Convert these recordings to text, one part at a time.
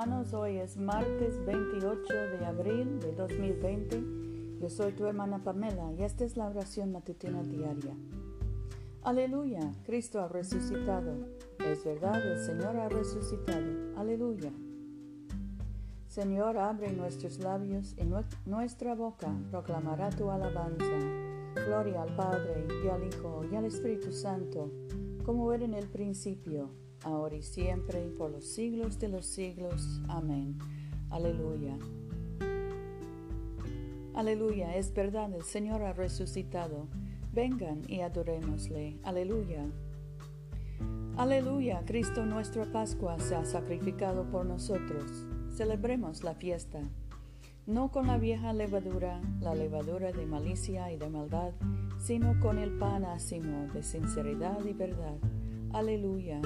Hermanos, hoy es martes 28 de abril de 2020. Yo soy tu hermana Pamela y esta es la oración matutina diaria. Aleluya, Cristo ha resucitado. Es verdad, el Señor ha resucitado. Aleluya. Señor, abre nuestros labios y nuestra boca proclamará tu alabanza. Gloria al Padre y al Hijo y al Espíritu Santo, como era en el principio ahora y siempre, y por los siglos de los siglos. Amén. Aleluya. Aleluya, es verdad, el Señor ha resucitado. Vengan y adorémosle. Aleluya. Aleluya, Cristo nuestra Pascua se ha sacrificado por nosotros. Celebremos la fiesta. No con la vieja levadura, la levadura de malicia y de maldad, sino con el pan ácimo de sinceridad y verdad. Aleluya.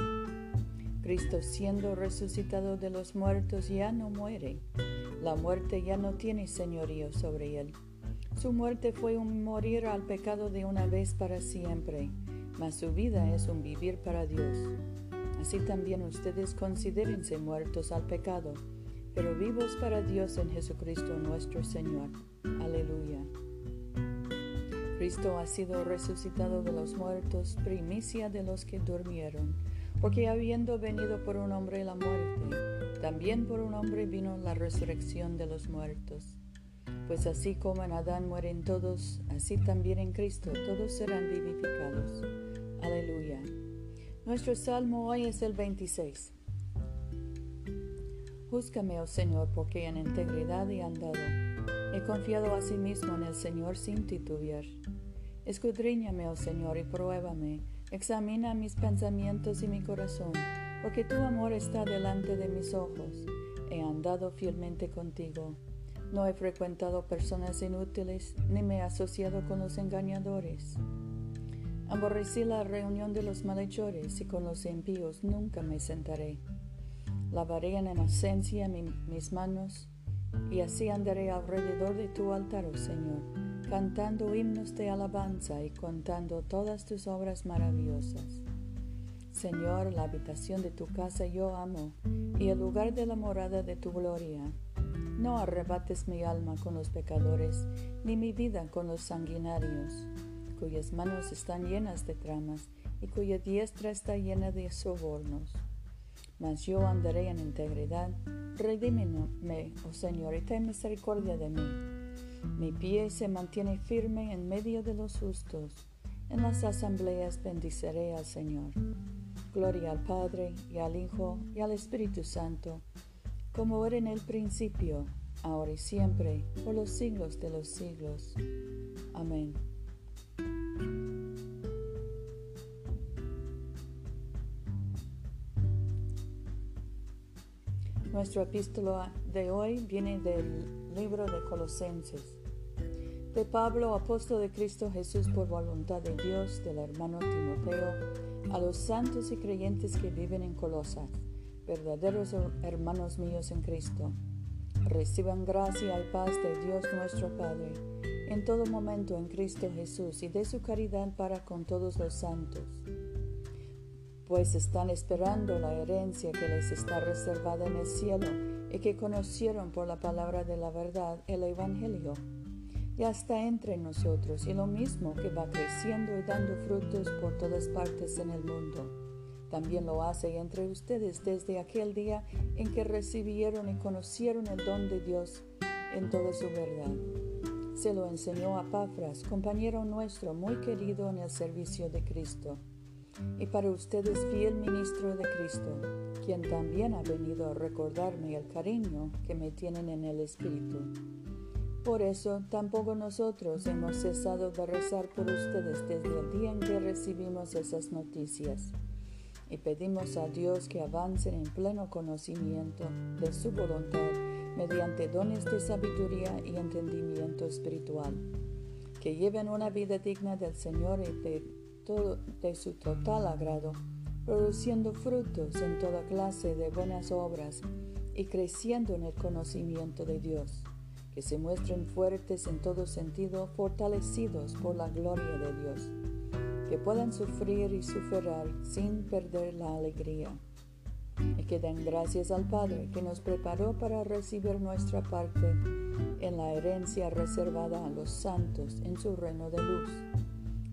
Cristo siendo resucitado de los muertos ya no muere. La muerte ya no tiene señorío sobre él. Su muerte fue un morir al pecado de una vez para siempre, mas su vida es un vivir para Dios. Así también ustedes considérense muertos al pecado, pero vivos para Dios en Jesucristo nuestro Señor. Aleluya. Cristo ha sido resucitado de los muertos, primicia de los que durmieron porque habiendo venido por un hombre la muerte, también por un hombre vino la resurrección de los muertos. Pues así como en Adán mueren todos, así también en Cristo todos serán vivificados. Aleluya. Nuestro salmo hoy es el 26. Júzgame, oh Señor, porque en integridad he andado. He confiado a sí mismo en el Señor sin titubear. Escudriñame, oh Señor, y pruébame Examina mis pensamientos y mi corazón, porque tu amor está delante de mis ojos. He andado fielmente contigo. No he frecuentado personas inútiles, ni me he asociado con los engañadores. Aborrecí la reunión de los malhechores y con los impíos nunca me sentaré. Lavaré en inocencia mis manos y así andaré alrededor de tu altar, oh Señor cantando himnos de alabanza y contando todas tus obras maravillosas. Señor, la habitación de tu casa yo amo, y el lugar de la morada de tu gloria. No arrebates mi alma con los pecadores, ni mi vida con los sanguinarios, cuyas manos están llenas de tramas, y cuya diestra está llena de sobornos. Yo andaré en integridad, redímeme, oh Señor, y ten misericordia de mí mi pie se mantiene firme en medio de los justos. En las asambleas bendiceré al Señor. Gloria al Padre y al Hijo y al Espíritu Santo, como era en el principio, ahora y siempre, por los siglos de los siglos. Amén. Nuestro epístola de hoy viene del libro de Colosenses. De Pablo, apóstol de Cristo Jesús por voluntad de Dios, del hermano Timoteo, a los santos y creyentes que viven en Colosas, verdaderos hermanos míos en Cristo. Reciban gracia y paz de Dios nuestro Padre, en todo momento en Cristo Jesús, y de su caridad para con todos los santos pues están esperando la herencia que les está reservada en el cielo y que conocieron por la palabra de la verdad el Evangelio. Ya está entre nosotros y lo mismo que va creciendo y dando frutos por todas partes en el mundo. También lo hace entre ustedes desde aquel día en que recibieron y conocieron el don de Dios en toda su verdad. Se lo enseñó a Pafras, compañero nuestro muy querido en el servicio de Cristo y para ustedes fiel ministro de Cristo, quien también ha venido a recordarme el cariño que me tienen en el Espíritu. Por eso tampoco nosotros hemos cesado de rezar por ustedes desde el día en que recibimos esas noticias y pedimos a Dios que avancen en pleno conocimiento de su voluntad mediante dones de sabiduría y entendimiento espiritual, que lleven una vida digna del Señor y de de su total agrado, produciendo frutos en toda clase de buenas obras y creciendo en el conocimiento de Dios, que se muestren fuertes en todo sentido, fortalecidos por la gloria de Dios, que puedan sufrir y sufrir sin perder la alegría, y que den gracias al Padre que nos preparó para recibir nuestra parte en la herencia reservada a los santos en su reino de luz.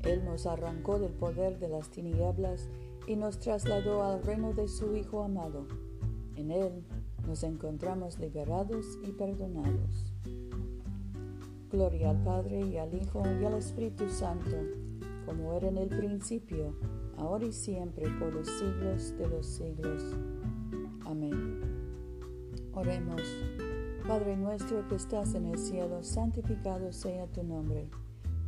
Él nos arrancó del poder de las tinieblas y nos trasladó al reino de su Hijo amado. En Él nos encontramos liberados y perdonados. Gloria al Padre y al Hijo y al Espíritu Santo, como era en el principio, ahora y siempre, por los siglos de los siglos. Amén. Oremos. Padre nuestro que estás en el cielo, santificado sea tu nombre.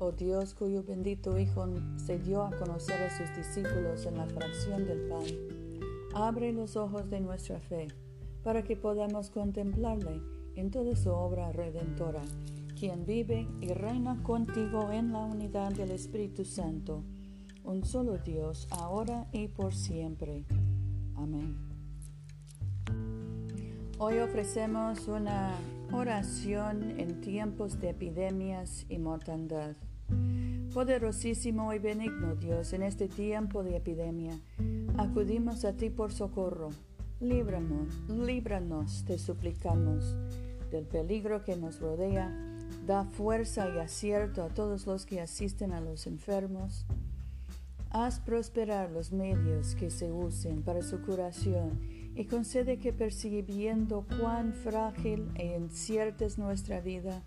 Oh Dios, cuyo bendito Hijo se dio a conocer a sus discípulos en la fracción del pan, abre los ojos de nuestra fe para que podamos contemplarle en toda su obra redentora, quien vive y reina contigo en la unidad del Espíritu Santo, un solo Dios, ahora y por siempre. Amén. Hoy ofrecemos una oración en tiempos de epidemias y mortandad. Poderosísimo y benigno Dios, en este tiempo de epidemia, acudimos a ti por socorro. Líbranos, líbranos, te suplicamos, del peligro que nos rodea. Da fuerza y acierto a todos los que asisten a los enfermos. Haz prosperar los medios que se usen para su curación y concede que percibiendo cuán frágil e incierta es nuestra vida,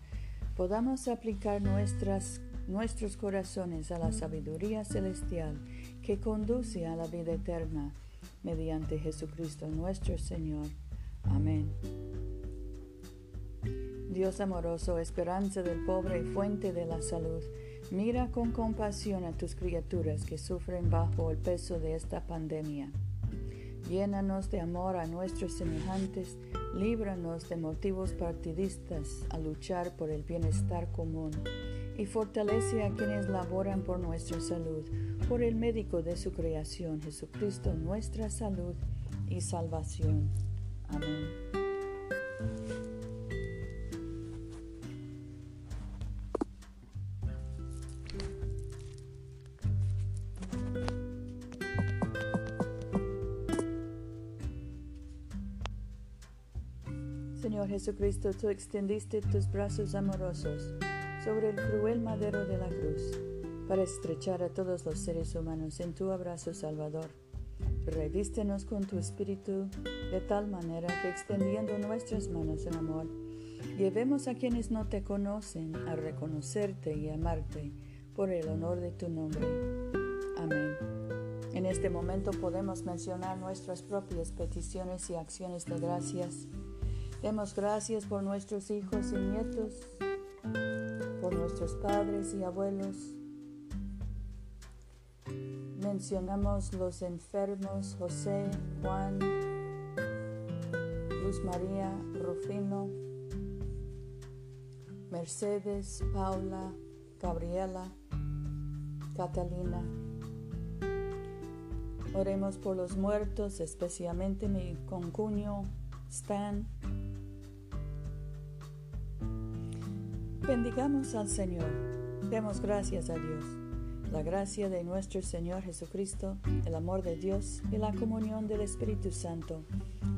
podamos aplicar nuestras nuestros corazones a la sabiduría celestial que conduce a la vida eterna mediante Jesucristo nuestro Señor. Amén. Dios amoroso, esperanza del pobre y fuente de la salud, mira con compasión a tus criaturas que sufren bajo el peso de esta pandemia. Llénanos de amor a nuestros semejantes, líbranos de motivos partidistas a luchar por el bienestar común y fortalece a quienes laboran por nuestra salud, por el médico de su creación, Jesucristo, nuestra salud y salvación. Amén. Señor Jesucristo, tú extendiste tus brazos amorosos sobre el cruel madero de la cruz, para estrechar a todos los seres humanos en tu abrazo salvador. Revístenos con tu espíritu de tal manera que extendiendo nuestras manos en amor, llevemos a quienes no te conocen a reconocerte y amarte por el honor de tu nombre. Amén. En este momento podemos mencionar nuestras propias peticiones y acciones de gracias. Demos gracias por nuestros hijos y nietos nuestros padres y abuelos. Mencionamos los enfermos José, Juan, Luz María, Rufino, Mercedes, Paula, Gabriela, Catalina. Oremos por los muertos, especialmente mi concuño Stan, Bendigamos al Señor. Demos gracias a Dios. La gracia de nuestro Señor Jesucristo, el amor de Dios y la comunión del Espíritu Santo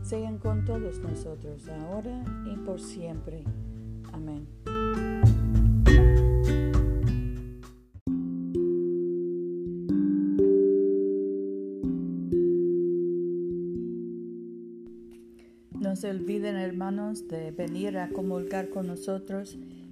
sean con todos nosotros, ahora y por siempre. Amén. No se olviden, hermanos, de venir a comulgar con nosotros